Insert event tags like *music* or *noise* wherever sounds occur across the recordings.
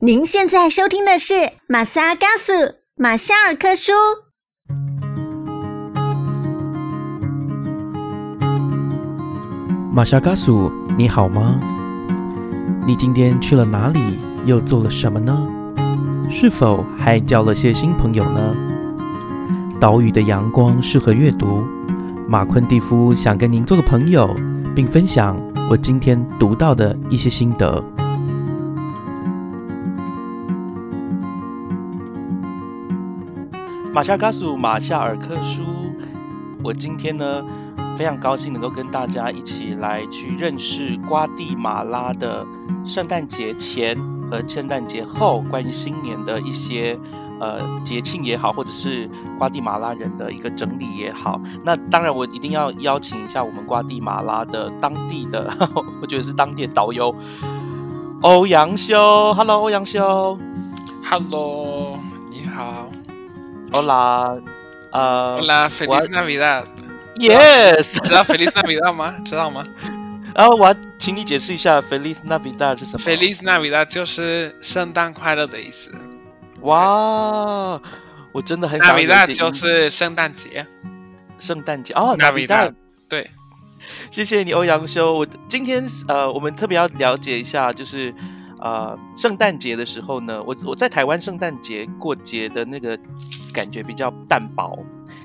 您现在收听的是马萨嘎苏马夏尔科书。马夏嘎苏，你好吗？你今天去了哪里？又做了什么呢？是否还交了些新朋友呢？岛屿的阳光适合阅读。马昆蒂夫想跟您做个朋友，并分享我今天读到的一些心得。马夏嘎苏马夏尔克书，我今天呢非常高兴能够跟大家一起来去认识瓜地马拉的圣诞节前和圣诞节后关于新年的一些呃节庆也好，或者是瓜地马拉人的一个整理也好。那当然，我一定要邀请一下我们瓜地马拉的当地的，*laughs* 我觉得是当地的导游欧阳修。Hello，欧阳修。Hello，你好。Hola，呃 Hola，Feliz 我 Navidad。，Yes。知道 Feliz Navidad 吗？知道吗然后我要请你解释一下 Feliz Navidad 是什么？Feliz Navidad 就是圣诞快乐的意思。哇，我真的很想 Navidad 就是圣诞节。圣诞节哦 Navidad 对，谢谢你，欧阳修。我今天呃，我们特别要了解一下，就是呃，圣诞节的时候呢，我我在台湾圣诞节过节的那个感觉比较淡薄，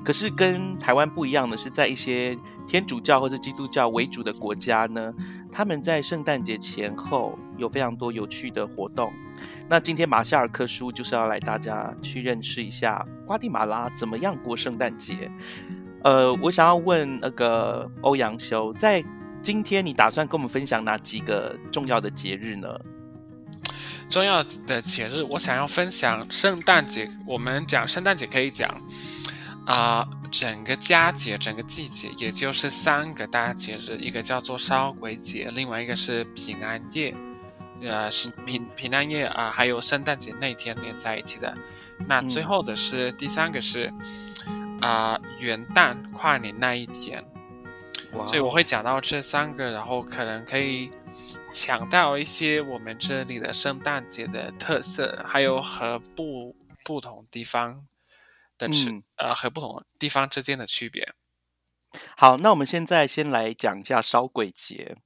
可是跟台湾不一样的是，在一些天主教或是基督教为主的国家呢，他们在圣诞节前后有非常多有趣的活动。那今天马夏尔克书就是要来大家去认识一下瓜地马拉怎么样过圣诞节。呃，我想要问那个欧阳修，在今天你打算跟我们分享哪几个重要的节日呢？重要的节日，我想要分享圣诞节。我们讲圣诞节可以讲啊、整个佳节、整个季节，也就是三个大节日，一个叫做烧鬼节，另外一个是平安夜，呃，是平平安夜啊、还有圣诞节那天连在一起的。那最后的是、第三个是啊、元旦跨年那一天。所以我会讲到这三个，然后可能可以强调一些我们这里的圣诞节的特色，还有和不不同地方的区、嗯呃和不同地方之间的区别。好，那我们现在先来讲一下烧鬼节。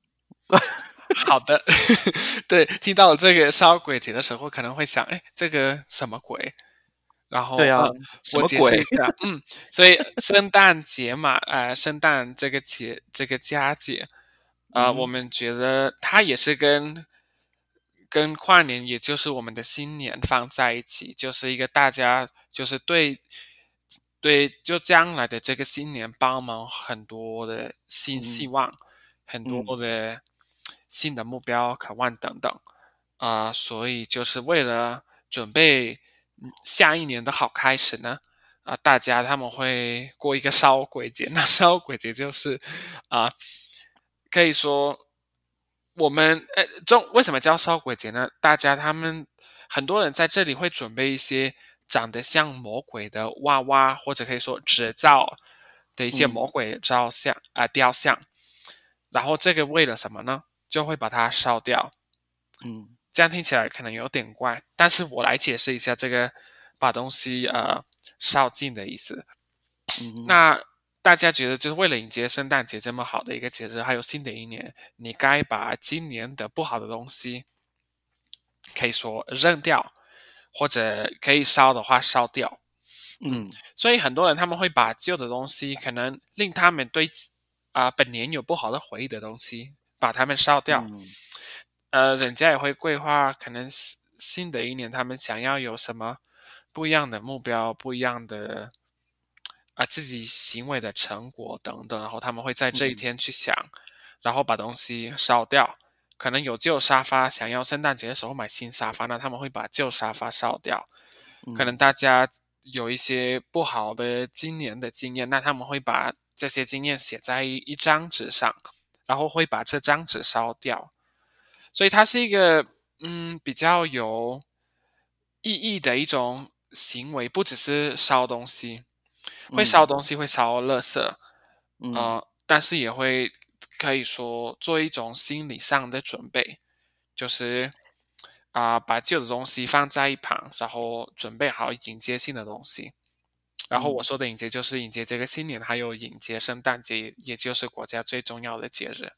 好的，*laughs* 对，听到这个烧鬼节的时候，可能会想，哎，这个什么鬼？然后对啊我解释一下，嗯，所以圣诞节嘛，呃，圣诞这个节这个佳节，啊、嗯。我们觉得它也是跟跟跨年，也就是我们的新年放在一起，就是一个大家就是对对，就将来的这个新年帮忙很多的新嗯。希望，很多的新的目标、渴望等等，啊、所以就是为了准备嗯下一年的好开始呢，啊、大家他们会过一个 *laughs* 烧鬼节。那烧鬼节就是啊、可以说我们呃中为什么叫烧鬼节呢？大家他们很多人在这里会准备一些长得像魔鬼的娃娃，或者可以说纸造的一些嗯魔鬼照像啊、雕像，然后这个为了什么呢？就会把它烧掉。嗯这样听起来可能有点怪，但是我来解释一下这个把东西呃烧尽的意思。嗯，那大家觉得，就是为了迎接圣诞节这么好的一个节日，还有新的一年，你该把今年的不好的东西，可以说扔掉，或者可以烧的话烧掉。嗯所以很多人他们会把旧的东西，可能令他们对啊、本年有不好的回忆的东西，把它们烧掉。嗯呃，人家也会规划，可能新新的一年他们想要有什么不一样的目标，不一样的啊、自己行为的成果等等，然后他们会在这一嗯天去想，然后把东西烧掉。可能有旧沙发，想要圣诞节的时候买新沙发，那他们会把旧沙发烧掉。可能大家有一些不好的今年的经验，那他们会把这些经验写在一一张纸上，然后会把这张纸烧掉。所以它是一个嗯比较有意义的一种行为，不只是烧东西，会烧东西，会烧垃圾，嗯呃，但是也会可以说做一种心理上的准备，就是啊，把旧的东西放在一旁，然后准备好迎接新的东西。然后我说的迎接就是迎接这个新年，还有迎接圣诞节，也就是国家最重要的节日。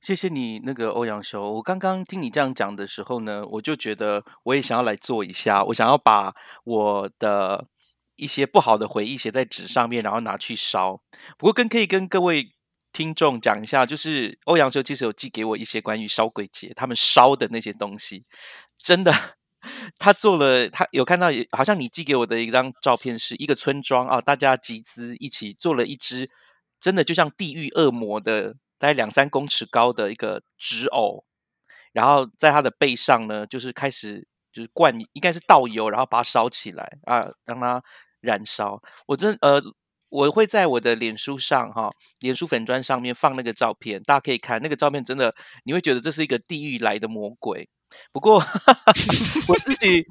谢谢你，那个欧阳修。我刚刚听你这样讲的时候呢，我就觉得我也想要来做一下，我想要把我的一些不好的回忆写在纸上面，然后拿去烧。不过跟可以跟各位听众讲一下，就是欧阳修其实有寄给我一些关于烧鬼节他们烧的那些东西，真的。*laughs* 他做了，他有看到，好像你寄给我的一张照片，是一个村庄啊，大家集资一起做了一只，真的就像地狱恶魔的，大概两三公尺高的一个纸偶，然后在他的背上呢，就是开始就是灌，应该是倒油，然后把它烧起来啊，让它燃烧。我真呃，我会在我的脸书上哈，脸书粉砖上面放那个照片，大家可以看那个照片，真的你会觉得这是一个地狱来的魔鬼。不过 *laughs* 我自己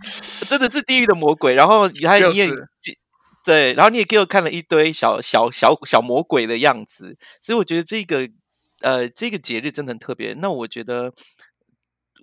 真的是地狱的魔鬼，然后你还你也对，然后你也给我看了一堆小小小小魔鬼的样子，所以我觉得这个呃这个节日真的很特别。那我觉得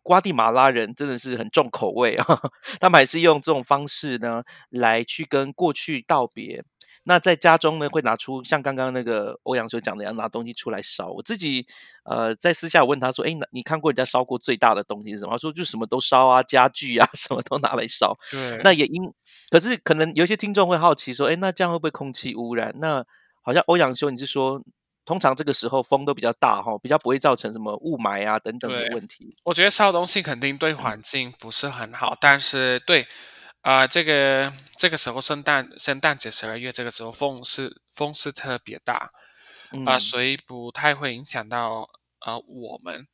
瓜地马拉人真的是很重口味啊，*laughs* 他们还是用这种方式呢来去跟过去道别。那在家中呢，会拿出像刚刚那个欧阳修讲的，要拿东西出来烧。我自己呃，在私下问他说：“哎，你看过人家烧过最大的东西是什么？”他说：“就什么都烧啊，家具啊，*laughs* 什么都拿来烧。”对。那也因，可是可能有些听众会好奇说：“哎，那这样会不会空气污染？”那好像欧阳修，你是说，通常这个时候风都比较大哈，比较不会造成什么雾霾啊等等的问题。我觉得烧东西肯定对环境不是很好，但是对。啊，这个这个时候圣诞圣诞节十二月这个时候风是风是特别大啊，所以不太会影响到呃我们，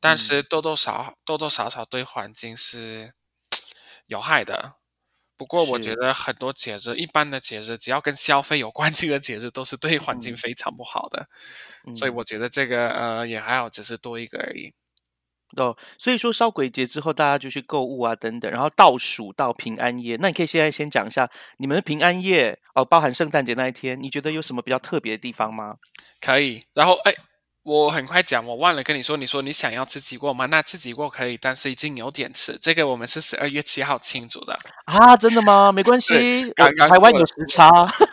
但是多多少多多少少对环境是 *tsk* 有害的。不过我觉得很多节日，一般的节日，只要跟消费有关系的节日，都是对环境非常不好的。所以我觉得这个呃也还好，只是多一个而已。哦，所以说烧鬼节之后，大家就去购物啊，等等，然后倒数到平安夜。那你可以现在先讲一下你们的平安夜哦，包含圣诞节那一天，你觉得有什么比较特别的地方吗？可以。然后，哎，我很快讲，我忘了跟你说，你说你想要吃鸡过吗？那吃鸡过可以，但是已经有点迟。这个我们是十二月七号庆祝的啊，真的吗？*laughs* 没关系，台湾有时差。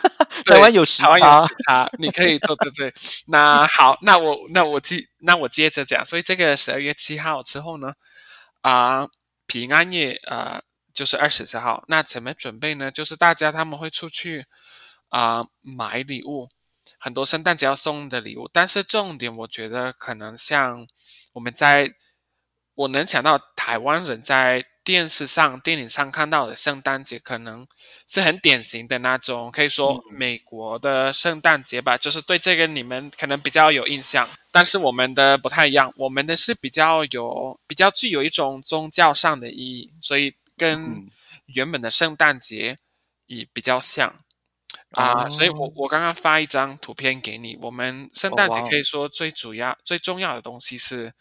*laughs* 台湾有时差，你可以对对对。那好，那我那我接那我接着讲。所以这个十二月七号之后呢，啊，平安夜啊，就是二十四号。那怎么准备呢？就是大家他们会出去啊买礼物，很多圣诞节要送的礼物。但是重点，我觉得可能像我们在，我能想到台湾人在。电视上、电影上看到的圣诞节，可能是很典型的那种，可以说美国的圣诞节吧，就是对这个你们可能比较有印象。但是我们的不太一样，我们的是比较有、比较具有一种宗教上的意义，所以跟原本的圣诞节也比较像啊。所以我我刚刚发一张图片给你，我们圣诞节可以说最主要、最重要的东西是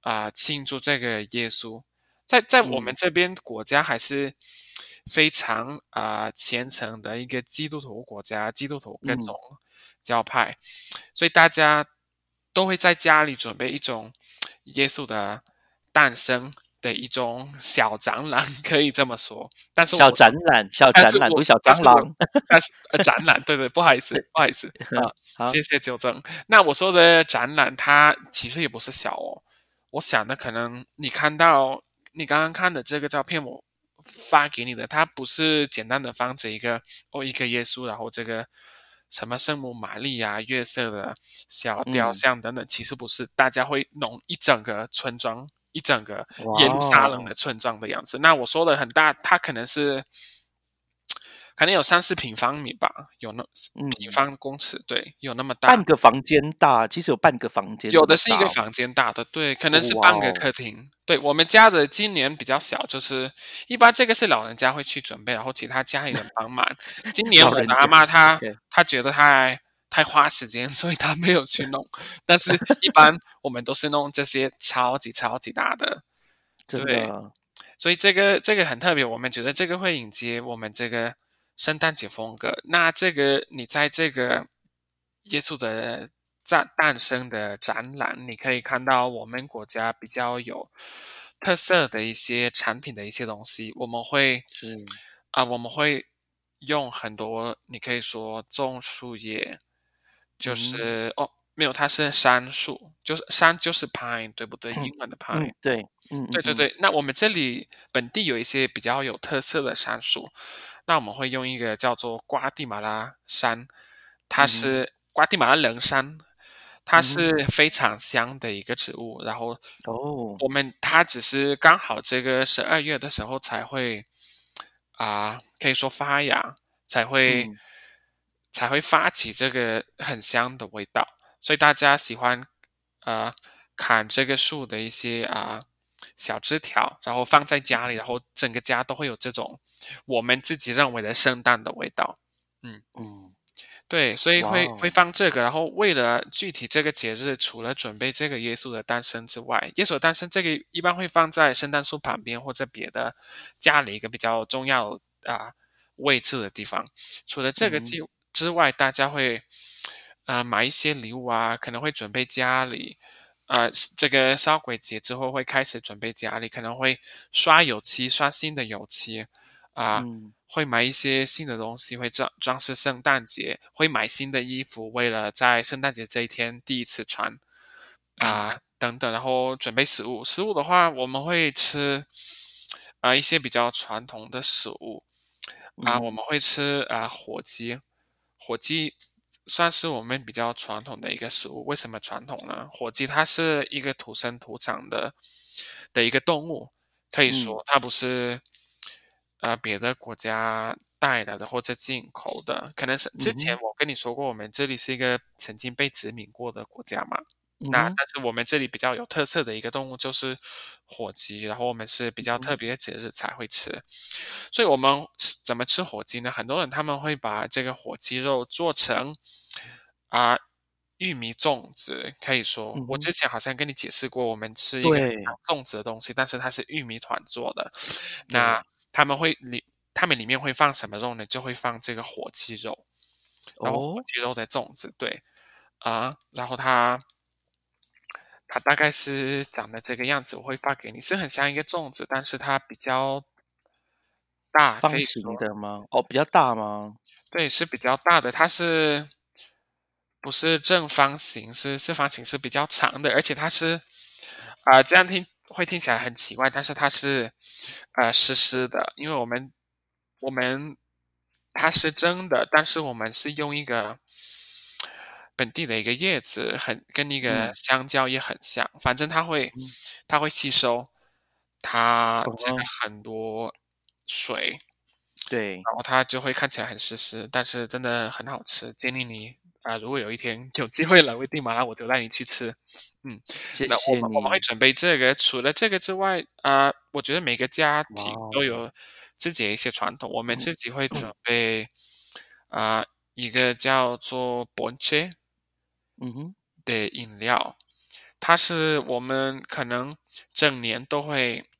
啊，庆祝这个耶稣。在在我们这边国家还是非常啊虔诚的一个基督徒国家，基督徒各种教派，所以大家都会在家里准备一种耶稣的诞生的一种小展览，可以这么说。但是小展览，小展览不是小蟑螂，但是展览，对对，不好意思，*laughs* 不好意思啊，谢谢纠正。那我说的展览，它其实也不是小哦，我想的可能你看到。你刚刚看的这个照片，我发给你的，它不是简单的放着一个哦，一个耶稣，然后这个什么圣母玛利亚、月色的小雕像等等，其实不是，大家会弄一整个村庄，一整个耶路撒冷的村庄的样子。那我说的很大，它可能是。可能有三四平方米吧，有那平方公尺，对，有那么大，半个房间大，其实有半个房间，有的是一个房间大的，对，可能是半个客厅。对我们家的今年比较小，就是一般这个是老人家会去准备，然后其他家里人帮忙。今 *laughs* 年我的阿妈她她觉得太太花时间，*laughs* 所以他没有去弄。但是一般我们都是弄这些超级超级大的，对，所以这个这个很特别，我们觉得这个会迎接我们这个。圣诞节风格，那这个你在这个耶稣的诞诞生的展览，你可以看到我们国家比较有特色的一些产品的一些东西，我们会是啊、我们会用很多，你可以说种树叶，就嗯。是、哦，没有，它是杉树，就是杉就是 pine，对不对？英文的 pine，、嗯，对，嗯，嗯，对对对，那我们这里本地有一些比较有特色的杉树，那我们会用一个叫做瓜地马拉杉，它是瓜地马拉人杉，它是。非常香的一个植物。然后哦，我们它只是刚好这个十二月的时候才会啊、可以说发芽，才会、嗯才会发起这个很香的味道。所以大家喜欢呃砍这个树的一些啊、小枝条，然后放在家里，然后整个家都会有这种我们自己认为的圣诞的味道。嗯嗯，对，所以会会放这个，然后为了具体这个节日，除了准备这个耶稣的诞生之外，耶稣的诞生这个一般会放在圣诞树旁边或者别的家里一个比较重要啊、位置的地方。除了这个嗯之之外，大家会呃买一些礼物啊，可能会准备家里。呃，这个烧鬼节之后会开始准备家里，可能会刷油漆，刷新的油漆啊、嗯会买一些新的东西，会装装饰圣诞节，会买新的衣服，为了在圣诞节这一天第一次穿啊、等等，然后准备食物。食物的话，我们会吃啊、一些比较传统的食物啊、嗯我们会吃啊、火鸡，火鸡算是我们比较传统的一个食物。为什么传统呢？火鸡它是一个土生土长的的一个动物，可以说它不是呃别的国家带来的或者进口的。可能是之前嗯我跟你说过，我们这里是一个曾经被殖民过的国家嘛。那嗯但是我们这里比较有特色的一个动物就是火鸡，然后我们是比较嗯特别的节日才会吃，所以我们吃怎么吃火鸡呢？很多人他们会把这个火鸡肉做成啊、玉米粽子，可以说、嗯我之前好像跟你解释过，我们吃一个粽子的东西，但是它是玉米团做的，那他们会里他们里面会放什么肉呢？就会放这个火鸡肉，然后火哦，鸡肉的粽子，对啊、然后它它大概是长得这个样子，我会发给你，是很像一个粽子，但是它比较大，方形的吗？哦，比较大吗？对，是比较大的，它是不是正方形？是四方形，是比较长的，而且它是啊、这样听会听起来很奇怪，但是它是呃湿湿的，因为我们我们它是真的，但是我们是用一个本地的一个叶子，很跟那个嗯香蕉也很像，反正它会嗯它会吸收它这个哦很多水，对，然后它就会看起来很湿湿，但是真的很好吃。建议你啊、如果有一天有机会来危地马拉，我就带你去吃。嗯谢谢你我们我们会准备这个，除了这个之外，啊，我觉得每个家庭都有自己的一些传统。我们嗯自己会准备啊、一个叫做 bonche 嗯哼，的饮料，它是我们可能整年都会嗯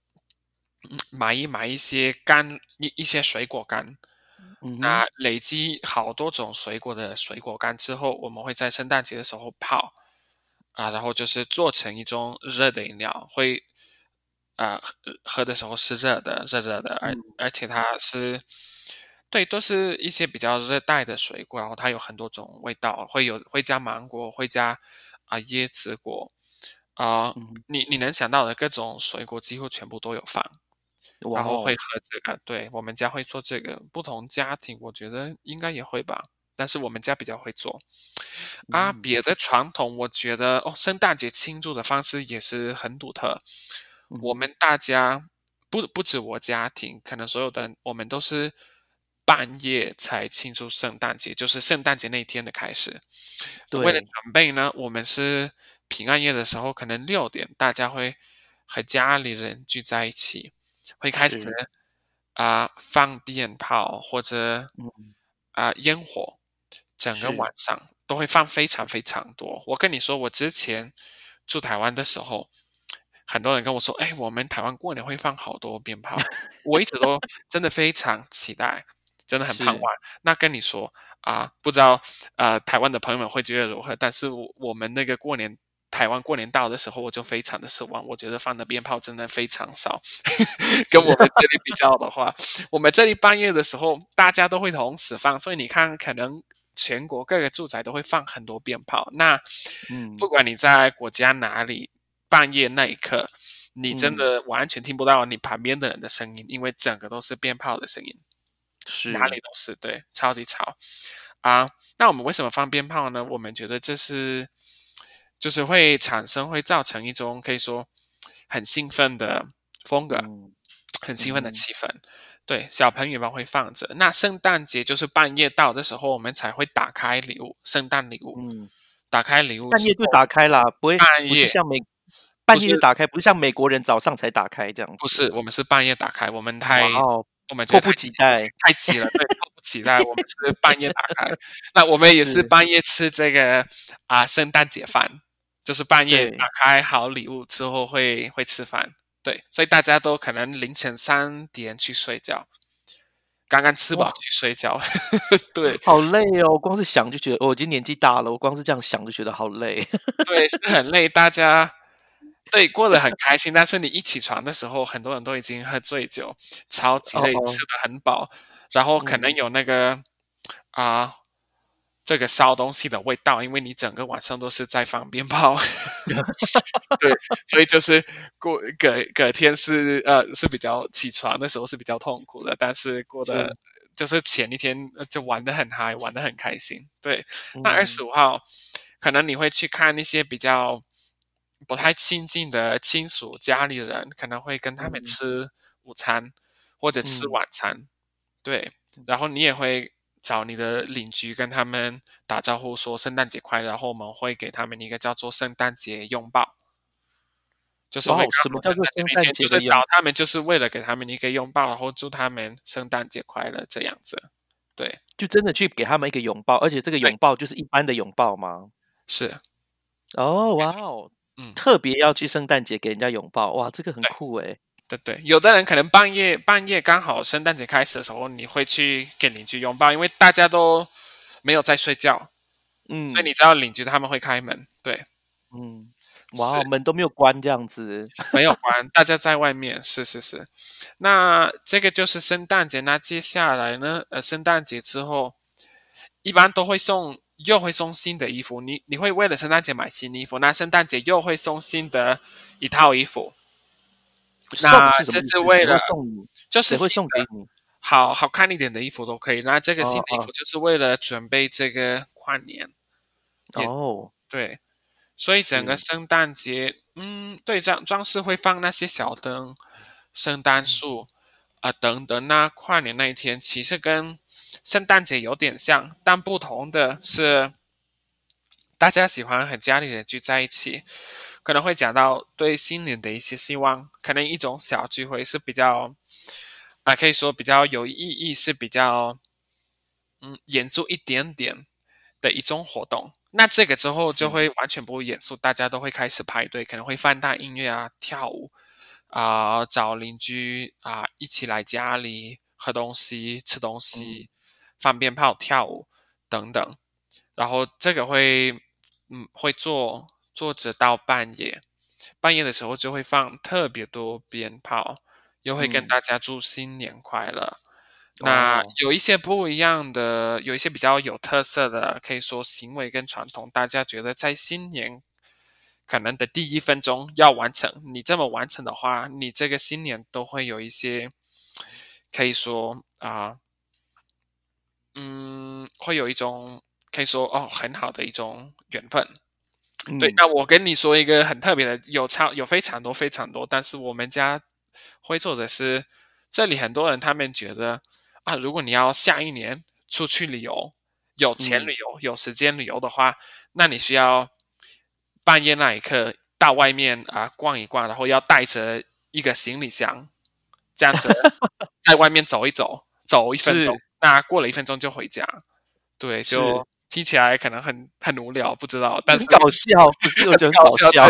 买一买一些干一一些水果干，那累积好多种水果的水果干之后，我们会在圣诞节的时候泡啊，然后就是做成一种热的饮料，会啊喝喝的时候是热的，热热的，而嗯。而且它是对，都是一些比较热带的水果，然后它有很多种味道，会有会加芒果，会加啊椰子果。啊，你你能想到的各种水果几乎全部都有放。然后会和这个，对我们家会做这个。不同家庭我觉得应该也会吧，但是我们家比较会做。啊，嗯别的传统我觉得哦，圣诞节庆祝的方式也是很独特。我嗯们大家不不止我家庭，可能所有的人我们都是半夜才庆祝圣诞节，就是圣诞节那一天的开始。为了准备呢，我们是平安夜的时候，可能六点大家会和家里人聚在一起，会开始是啊、放鞭炮或者嗯啊、烟火，整个晚上都会放非常非常多。我跟你说，我之前住台湾的时候，很多人跟我说：“哎，我们台湾过年会放好多鞭炮。*laughs* ”我一直都真的非常期待，真的很盼望。那跟你说啊、不知道呃台湾的朋友们会觉得如何？但是我我们那个过年台湾过年到的时候，我就非常的失望。我觉得放的鞭炮真的非常少，*laughs* 跟我们这里比较的话，我们这里半夜的时候大家都会同时放，所以你看，可能全国各个住宅都会放很多鞭炮。那，嗯，不管你在国家哪里，半夜那一刻，你真的完全听不到你旁边的人的声音，因为整个都是鞭炮的声音，是哪里都是，对，超级吵啊。那我们为什么放鞭炮呢？我们觉得这是，就是会产生，会造成一种可以说很兴奋的风格，嗯很兴奋的嗯气氛。对，小朋友们会放着。那圣诞节就是半夜到的时候，我们才会打开礼物，圣诞礼物。嗯，打开礼物半夜就打开啦，不会半夜像美半夜就打开，不是像美国人早上才打开这样。不是，我们是半夜打开，我们太哦，我们觉迫不及待。太急了，对，迫不及待。我们是半夜打开，*laughs* 那我 *laughs* 们也是是半夜吃这个啊圣诞节饭，就是半夜打开好礼物之后会会吃饭，对，所以大家都可能凌晨三点去睡觉，刚刚吃饱哇去睡觉，*laughs* 对好累哦，光是想就觉得，哦我已经年纪大了，我光是这样想就觉得好累。*laughs* 对，是很累，大家。对，过得很开心，但是你一起床的时候，很多人都已经喝醉酒，超级累，哦吃的很饱，然后可能嗯有那个啊、这个烧东西的味道，因为你整个晚上都是在放鞭炮，*laughs* 对，所以就是过隔隔天是呃是比较起床的时候是比较痛苦的，但是过的是。就是前一天呃就玩的很嗨，玩的很开心，对，那二嗯十五号，可能你会去看那些比较不太亲近的亲属、家里人，可能会跟他们嗯。吃午餐或者吃嗯。晚餐，对，然后你也会找你的邻居跟他们打招呼，说圣诞节快乐，然后我们会给他们一个叫做圣诞节拥抱。就是会哦什么叫做圣诞节就是节的拥找他们，就是为了给他们一个拥抱，然后祝他们圣诞节快乐这样子。对，就真的去给他们一个拥抱，而且这个拥抱就是一般的拥抱吗？是，哦，哇哦，嗯特别要去圣诞节给人家拥抱，哇，这个很对酷哎。对对，有的人可能半夜半夜刚好圣诞节开始的时候，你会去给邻居拥抱，因为大家都没有在睡觉，嗯，所以你知道邻居他们会开门，对，嗯，哇门都没有关这样子。没有关，大家在外面，是是是。那这个就是圣诞节，那接下来呢？呃，圣诞节之后，一般都会送，又会送新的衣服。你你会为了圣诞节买新衣服，那圣诞节又会送新的一套衣服，那这是为了送你，就是会送给你？好好看一点的衣服都可以。那这个新的衣哦。服就是为了准备这个跨年，哦，对，所以整个圣诞节，嗯，对，装装饰会放那些小灯、圣诞树啊、等等。那跨年那一天其实跟圣诞节有点像，但不同的是，大家喜欢和家里人聚在一起，可能会讲到对新年的一些希望，可能一种小聚会是比较啊、可以说比较有意义，是比较嗯严肃一点点的一种活动。那这个之后就会完全不严肃，大家都会开始排队，可能会放大音乐啊、跳舞啊、找邻居啊、一起来家里喝东西、吃东西、放鞭炮、跳舞等等。然后这个会嗯会做做着到半夜，半夜的时候就会放特别多鞭炮，又会跟嗯大家祝新年快乐。那哦有一些不一样的，有一些比较有特色的，可以说行为跟传统，大家觉得在新年可能的第一分钟要完成。你这么完成的话，你这个新年都会有一些，可以说啊、嗯，会有一种可以说哦很好的一种缘分。对嗯，那我跟你说一个很特别的，有超有非常多非常多，但是我们家会做的是，这里很多人他们觉得啊，如果你要下一年出去旅游，有钱嗯。旅游，有时间旅游的话，那你需要半夜那一刻到外面啊逛一逛，然后要带着一个行李箱，这样子 *laughs* 在外面走一走，走一分钟，那过了一分钟就回家，对，就听起来可能很很无聊，不知道，但是搞笑，不是？我觉得搞笑。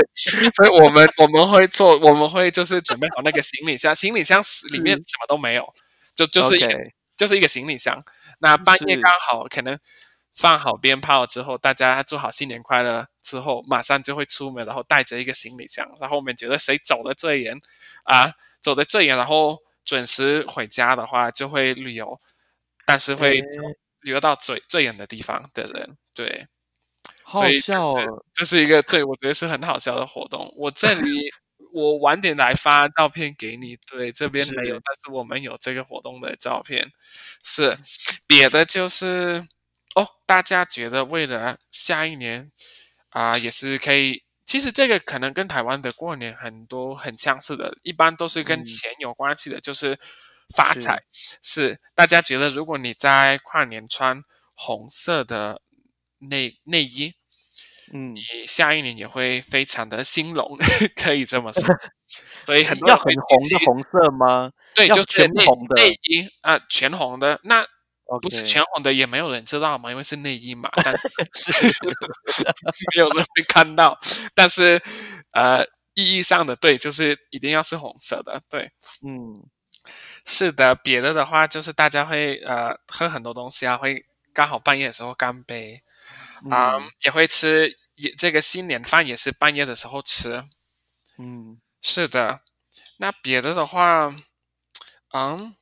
所以我们我们会做，我们会就是准备好那个行李箱，行李箱是里面什么都没有，就就是一个就是一个行李箱。那半夜刚好可能放好鞭炮之后，大家祝好新年快乐之后，马上就会出门，然后带着一个行李箱。然后我们觉得谁走的最远啊，走的最远，然后准时回家的话，就会旅游，但是会旅游到最最远的地方的人，对。好笑哦，这是一个对我觉得是很好笑的活动。我这里 *laughs* 我晚点来发照片给你。对，这边没有，但是我们有这个活动的照片。是别的就是哦，大家觉得为了下一年啊，也是可以。其实这个可能跟台湾的过年很多很相似的，一般都是跟钱有关系的，就是发财。是大家觉得，如果你在跨年穿红色的内内衣。嗯，你下一年也会非常的兴隆，可以这么说。*laughs* 所以很多要很红的红色吗？对，就全红的内衣啊，全红的。那不是全红的，也没有人知道嘛，因为是内衣嘛。但 *laughs* 是没有人会看到。但是呃，意义上的对，就是一定要是红色的。对，嗯，是的。别的的话，就是大家会呃喝很多东西啊，会刚好半夜的时候干杯啊，也会吃。也这个新年饭也是半夜的时候吃，嗯，是的。那别的的话，嗯，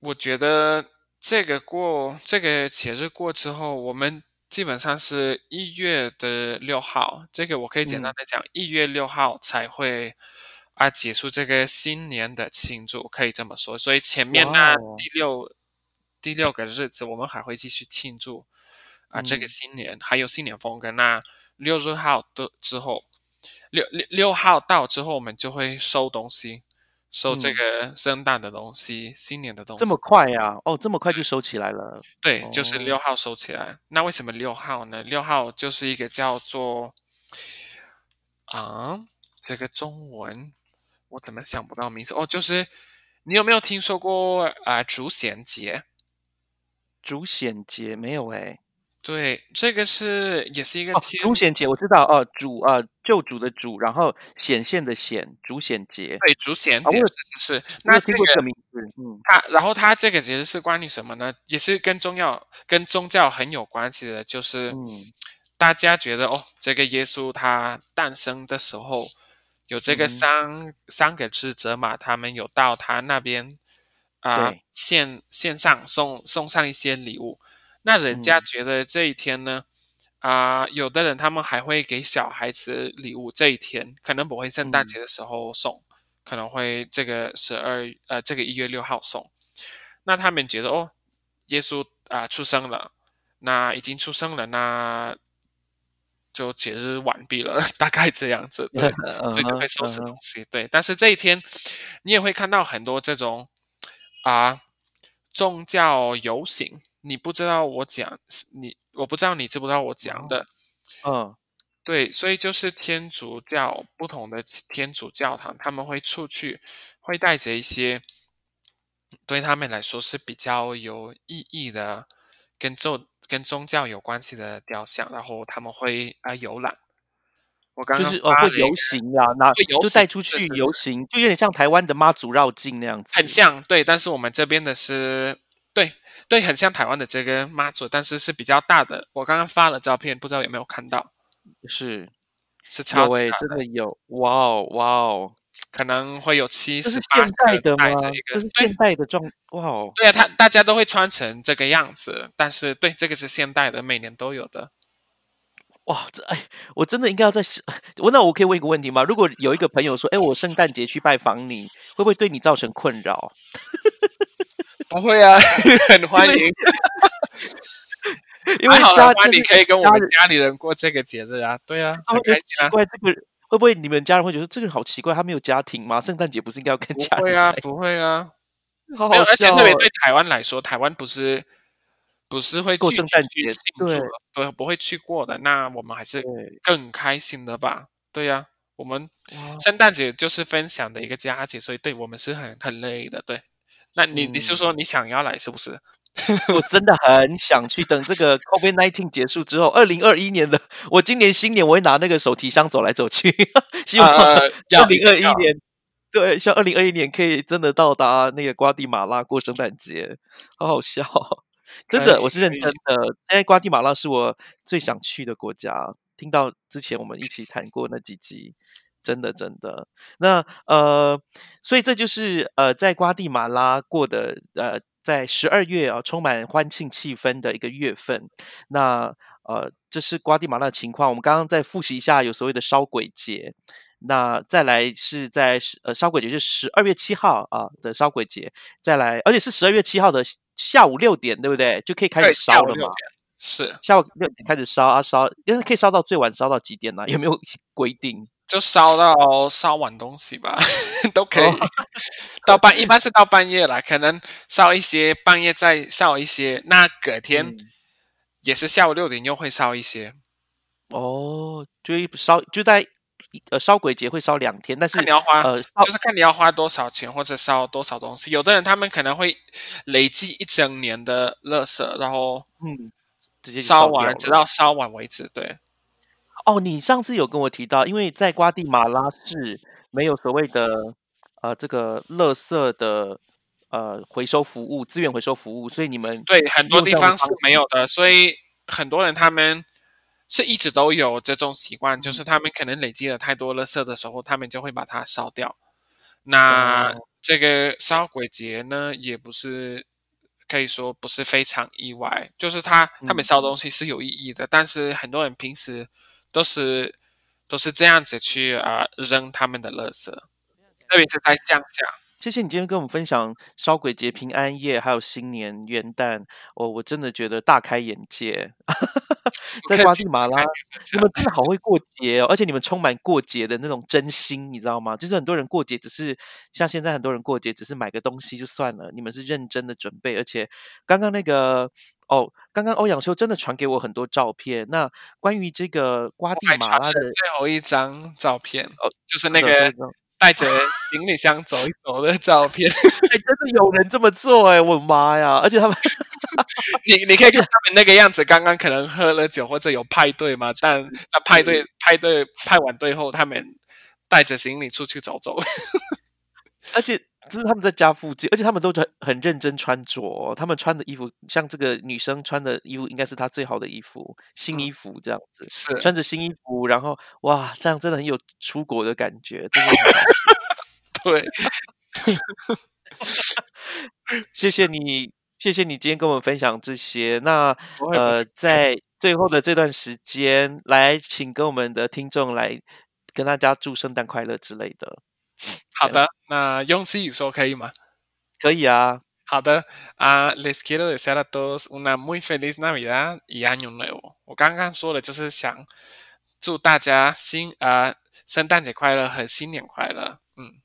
我觉得这个过这个节日过之后，我们基本上是一月的六号，这个我可以简单的讲，一月六号才会啊结束这个新年的庆祝，可以这么说。所以前面那第六第六个日子，我们还会继续庆祝。啊，这个新年还有新年风格那六日号的之后，六六六号到之后，我们就会收东西，收这个圣诞的东西、新年的东西。这么快呀？哦，这么快就收起来了？*laughs* 对，就是六号收起来。那为什么六号呢？六号就是一个叫做啊，这个中文我怎么想不到名字？哦，就是你有没有听说过啊？主显节？主显节没有哎。对，这个是也是一个主显节，我知道哦，主啊，救主的主，然后显现的显，主显节。对，主显节是那这个名字，嗯，它然后它这个节日是关于什么呢？也是跟宗教跟宗教很有关系的，就是嗯大家觉得哦，这个耶稣他诞生的时候，有这个三三个智者嘛，他们有到他那边啊，线线上送送上一些礼物。那人家觉得这一天呢，啊，有的人他们还会给小孩子礼物。这一天可能不会圣诞节的时候送，可能会这个十二呃这个一月六号送。那他们觉得哦，耶稣啊出生了，那已经出生了，那就节日完毕了，*laughs* 大概这样子，对，*laughs* 所以就会收拾东西。对，但是这一天你也会看到很多这种啊宗教游行。你不知道我讲你，我不知道你知不知道我讲的，嗯，对，所以就是天主教不同的天主教堂，他们会出去，会带着一些对他们来说是比较有意义的，跟宗跟宗教有关系的雕像，然后他们会啊游览。我刚就是哦会游行啊，那就带出去游行，就有点像台湾的妈祖绕境那样子，很像，对，但是我们这边的是对。对，很像台湾的这个妈祖，但是是比较大的。我刚刚发了照片，不知道有没有看到？是，是超级大，真的有，哇哦，哇哦，可能会有七十八代的吗？这是现代的状，哇哦，对啊，他大家都会穿成这个样子，但是对，这个是现代的，每年都有的。哇，这哎，我真的应该要在我那我可以问一个问题吗？如果有一个朋友说，哎，我圣诞节去拜访你，会不会对你造成困扰？不会啊，*laughs* 很欢迎。因为家你可以跟我们家里人过这个节日啊，对啊，很开心啊。奇怪，这个会不会你们家人会觉得这个好奇怪？他没有家庭吗？圣诞节不是应该要跟家？不会啊，不会啊，好好笑。而且特别对台湾来说，台湾不是不是会过圣诞节庆祝，不不会去过的。那我们还是更开心的吧？对呀，我们圣诞节就是分享的一个佳节，所以对我们是很很累的，对。那你你是说你想要来是不是？*laughs* 我真的很想去。等这个 COVID nineteen 结束之后，二零二一年的我今年新年我会拿那个手提箱走来走去，希望 *laughs* 二零二一年对，像二零二一年可以真的到达那个瓜地马拉过圣诞节，好好笑。真的，我是认真的。现在瓜地马拉是我最想去的国家。听到之前我们一起谈过那几集，真的真的。那呃，所以这就是呃，在瓜地马拉过的呃，在十二月啊，充满欢庆气氛的一个月份。那呃，这是瓜地马拉的情况。我们刚刚再复习一下，有所谓的烧鬼节。那再来是在呃烧鬼节，是十二月七号啊的烧鬼节。再来，而且是十二月七号的下午六点，对不对？就可以开始烧了嘛？是下午六点开始烧啊烧，因为可以烧到最晚烧到几点呢？有没有规定？就烧到烧完东西吧，*laughs* 都可以。*laughs* 到半一般是到半夜了，可能烧一些，半夜再烧一些。那隔天也是下午六点又会烧一些。哦，就烧就在。呃，烧鬼节会烧两天，但是你要花，呃，就是看你要花多少钱或者烧多少东西。有的人他们可能会累积一整年的垃圾，然后嗯，直接烧完，直到烧完为止。对。哦，你上次有跟我提到，因为在瓜地马拉是没有所谓的呃这个垃圾的呃回收服务、资源回收服务，所以你们对很多地方是没有的，所以很多人他们。是一直都有这种习惯，就是他们可能累积了太多垃圾的时候，他们就会把它烧掉。那这个烧鬼节呢，也不是可以说不是非常意外，就是他他们烧东西是有意义的，但是很多人平时都是都是这样子去啊扔他们的垃圾，特别是在乡下。谢谢你今天跟我们分享烧鬼节、平安夜，还有新年元旦。我我真的觉得大开眼界，*laughs* 在瓜地马拉，你们真的好会过节哦！而且你们充满过节的那种真心，你知道吗？就是很多人过节只是像现在很多人过节只是买个东西就算了，你们是认真的准备。而且刚刚那个哦，刚刚欧阳修真的传给我很多照片。那关于这个瓜地马拉的最后一张照片哦，就是那个。带着行李箱走一走的照片，*laughs* 哎，真的有人这么做哎，我的妈呀！而且他们，*laughs* 你你可以看他们那个样子，刚刚可能喝了酒或者有派对嘛，但那派对派对派完队后，他们带着行李出去走走，*laughs* 而且。这是他们在家附近，而且他们都很很认真穿着。他们穿的衣服，像这个女生穿的衣服，应该是她最好的衣服，新衣服这样子。是穿着新衣服，然后哇，这样真的很有出国的感觉。*laughs* 对，*laughs* 谢谢你，谢谢你今天跟我们分享这些。那呃，在最后的这段时间，来请跟我们的听众来跟大家祝圣诞快乐之类的。*sniffs* 好的，那用西语说可以吗？可以啊。好的啊，Les quiero desear a todos una muy feliz Navidad y Año Nuevo。我刚刚说的就是想祝大家新啊圣诞节快乐和新年快乐。嗯，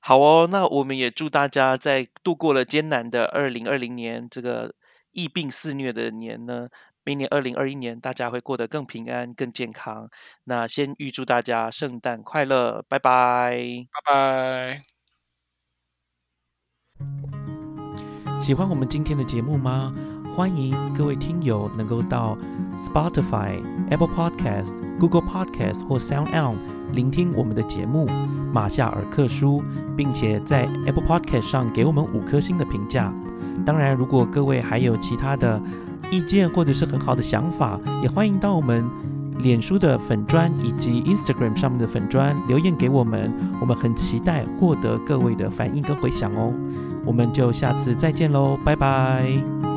好哦，那我们也祝大家在度过了艰难的二零二零年这个疫病肆虐的年呢。明年二零二一年，大家会过得更平安、更健康。那先预祝大家圣诞快乐，拜拜，拜拜。喜欢我们今天的节目吗？欢迎各位听友能够到 Spotify、Apple Podcast、Google Podcast 或 Sound On 聆听我们的节目《马夏尔克书》，并且在 Apple Podcast 上给我们五颗星的评价。当然，如果各位还有其他的，意见或者是很好的想法，也欢迎到我们脸书的粉砖以及 Instagram 上面的粉砖留言给我们，我们很期待获得各位的反应跟回响哦。我们就下次再见喽，拜拜。